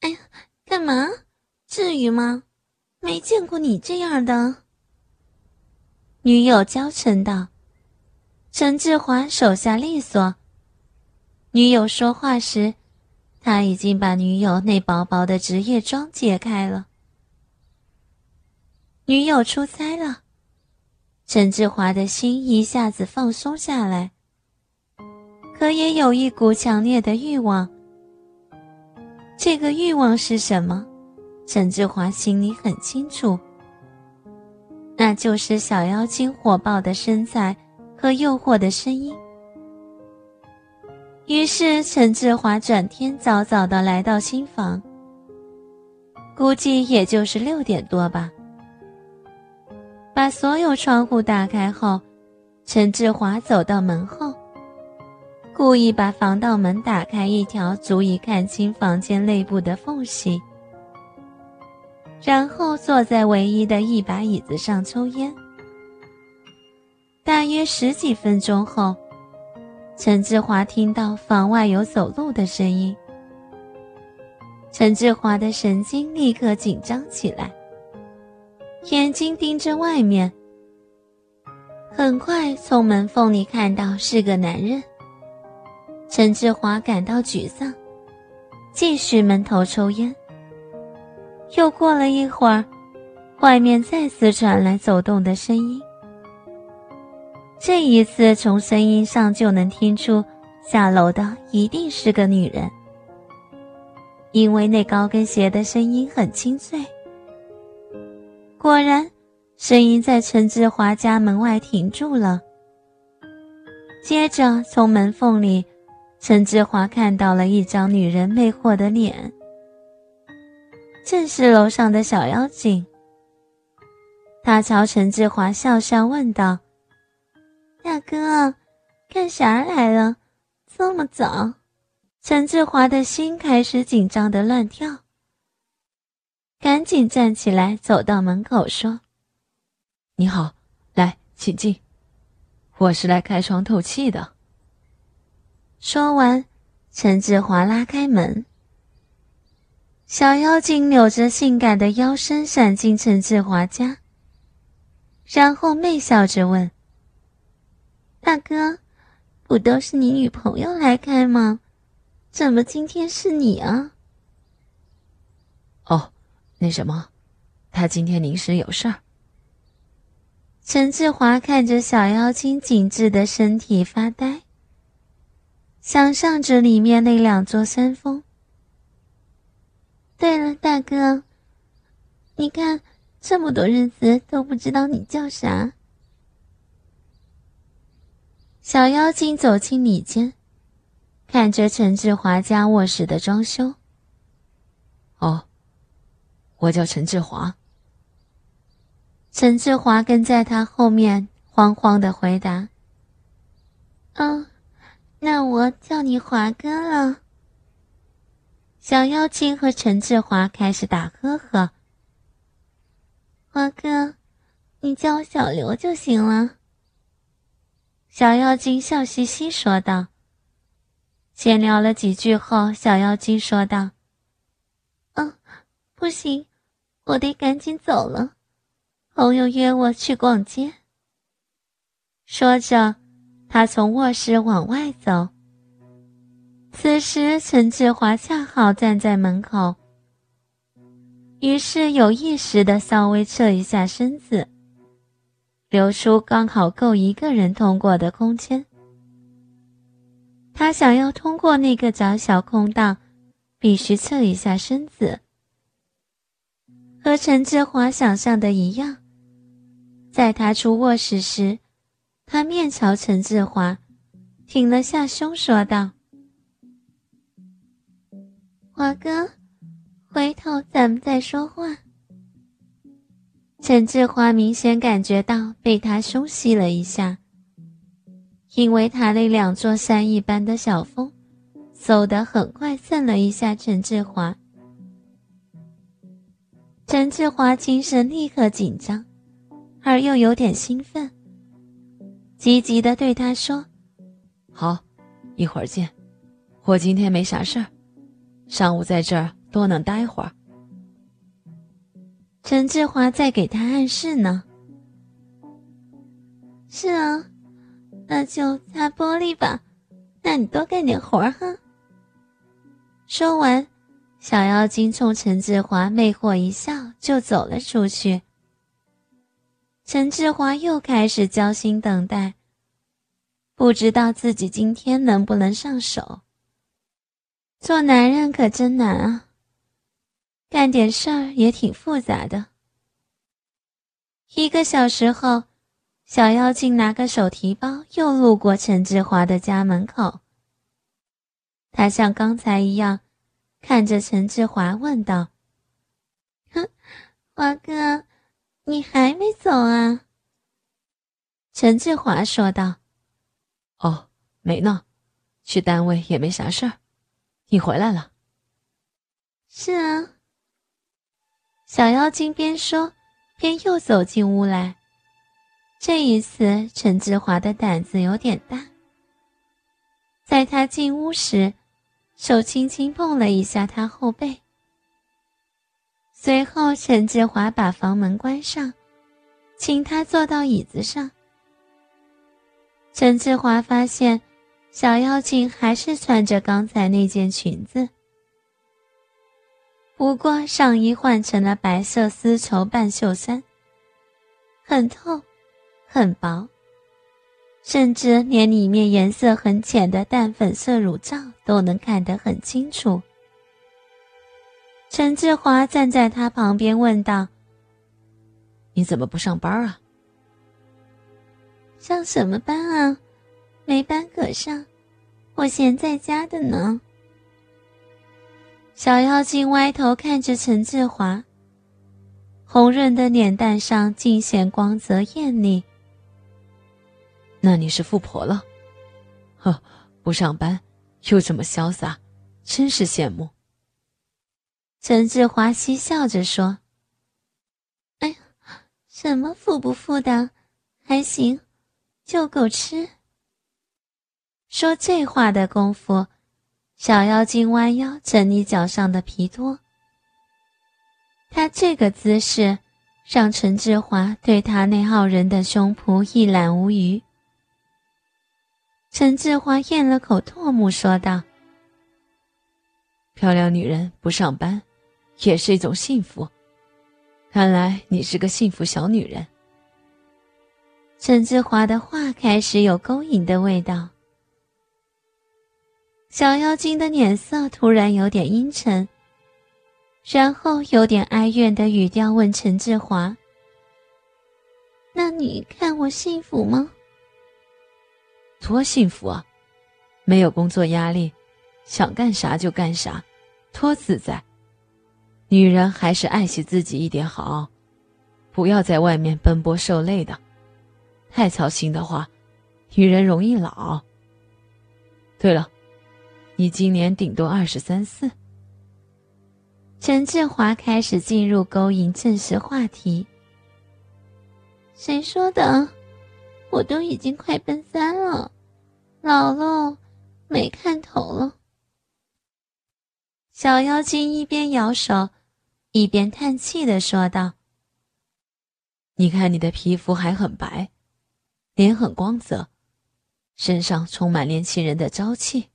哎呀，干嘛？至于吗？没见过你这样的。女友娇嗔道。陈志华手下利索。女友说话时，他已经把女友那薄薄的职业装解开了。女友出差了，陈志华的心一下子放松下来，可也有一股强烈的欲望。这个欲望是什么？陈志华心里很清楚，那就是小妖精火爆的身材和诱惑的声音。于是，陈志华转天早早的来到新房，估计也就是六点多吧。把所有窗户打开后，陈志华走到门后，故意把防盗门打开一条足以看清房间内部的缝隙，然后坐在唯一的一把椅子上抽烟。大约十几分钟后，陈志华听到房外有走路的声音，陈志华的神经立刻紧张起来。眼睛盯着外面，很快从门缝里看到是个男人。陈志华感到沮丧，继续闷头抽烟。又过了一会儿，外面再次传来走动的声音。这一次，从声音上就能听出下楼的一定是个女人，因为那高跟鞋的声音很清脆。果然，声音在陈志华家门外停住了。接着，从门缝里，陈志华看到了一张女人魅惑的脸，正是楼上的小妖精。他朝陈志华笑笑问道：“大哥，干啥来了？这么早？”陈志华的心开始紧张的乱跳。赶紧站起来，走到门口说：“你好，来，请进。我是来开窗透气的。”说完，陈志华拉开门，小妖精扭着性感的腰身闪进陈志华家，然后媚笑着问：“大哥，不都是你女朋友来开吗？怎么今天是你啊？”哦。那什么，他今天临时有事儿。陈志华看着小妖精紧致的身体发呆，想象着里面那两座山峰。对了，大哥，你看这么多日子都不知道你叫啥。小妖精走进里间，看着陈志华家卧室的装修。哦。我叫陈志华。陈志华跟在他后面，慌慌的回答：“嗯，那我叫你华哥了。”小妖精和陈志华开始打呵呵。华哥，你叫我小刘就行了。小妖精笑嘻嘻说道。闲聊了几句后，小妖精说道：“嗯，不行。”我得赶紧走了，朋友约我去逛街。说着，他从卧室往外走。此时，陈志华恰好站在门口，于是有意识的稍微侧一下身子，留出刚好够一个人通过的空间。他想要通过那个窄小空档，必须侧一下身子。和陈志华想象的一样，在他出卧室时，他面朝陈志华，挺了下胸，说道：“华哥，回头咱们再说话。”陈志华明显感觉到被他胸吸了一下，因为他那两座山一般的小峰，嗖的很快蹭了一下陈志华。陈志华精神立刻紧张，而又有点兴奋，急急的对他说：“好，一会儿见。我今天没啥事儿，上午在这儿多能待会儿。陈志华在给他暗示呢。是啊，那就擦玻璃吧。那你多干点活儿哈。说完，小妖精冲陈志华魅惑一笑，就走了出去。陈志华又开始焦心等待，不知道自己今天能不能上手。做男人可真难啊，干点事儿也挺复杂的。一个小时后。小妖精拿个手提包，又路过陈志华的家门口。他像刚才一样，看着陈志华问道：“哼，华哥，你还没走啊？”陈志华说道：“哦，没呢，去单位也没啥事儿。你回来了？”“是啊。”小妖精边说边又走进屋来。这一次，陈志华的胆子有点大。在他进屋时，手轻轻碰了一下他后背。随后，陈志华把房门关上，请他坐到椅子上。陈志华发现，小妖精还是穿着刚才那件裙子，不过上衣换成了白色丝绸半袖衫，很透。很薄，甚至连里面颜色很浅的淡粉色乳罩都能看得很清楚。陈志华站在他旁边问道：“你怎么不上班啊？”“上什么班啊？没班可上，我闲在家的呢。”小妖精歪头看着陈志华，红润的脸蛋上尽显光泽艳丽。那你是富婆了，呵，不上班又这么潇洒，真是羡慕。陈志华嬉笑着说：“哎呀，什么富不富的，还行，就够吃。”说这话的功夫，小妖精弯腰整理脚上的皮拖。他这个姿势，让陈志华对他那傲人的胸脯一览无余。陈志华咽了口唾沫，说道：“漂亮女人不上班，也是一种幸福。看来你是个幸福小女人。”陈志华的话开始有勾引的味道。小妖精的脸色突然有点阴沉，然后有点哀怨的语调问陈志华：“那你看我幸福吗？”多幸福啊！没有工作压力，想干啥就干啥，多自在。女人还是爱惜自己一点好，不要在外面奔波受累的，太操心的话，女人容易老。对了，你今年顶多二十三四。陈志华开始进入勾引正式话题。谁说的？我都已经快奔三了，老了，没看头了。小妖精一边摇手，一边叹气的说道：“你看你的皮肤还很白，脸很光泽，身上充满年轻人的朝气。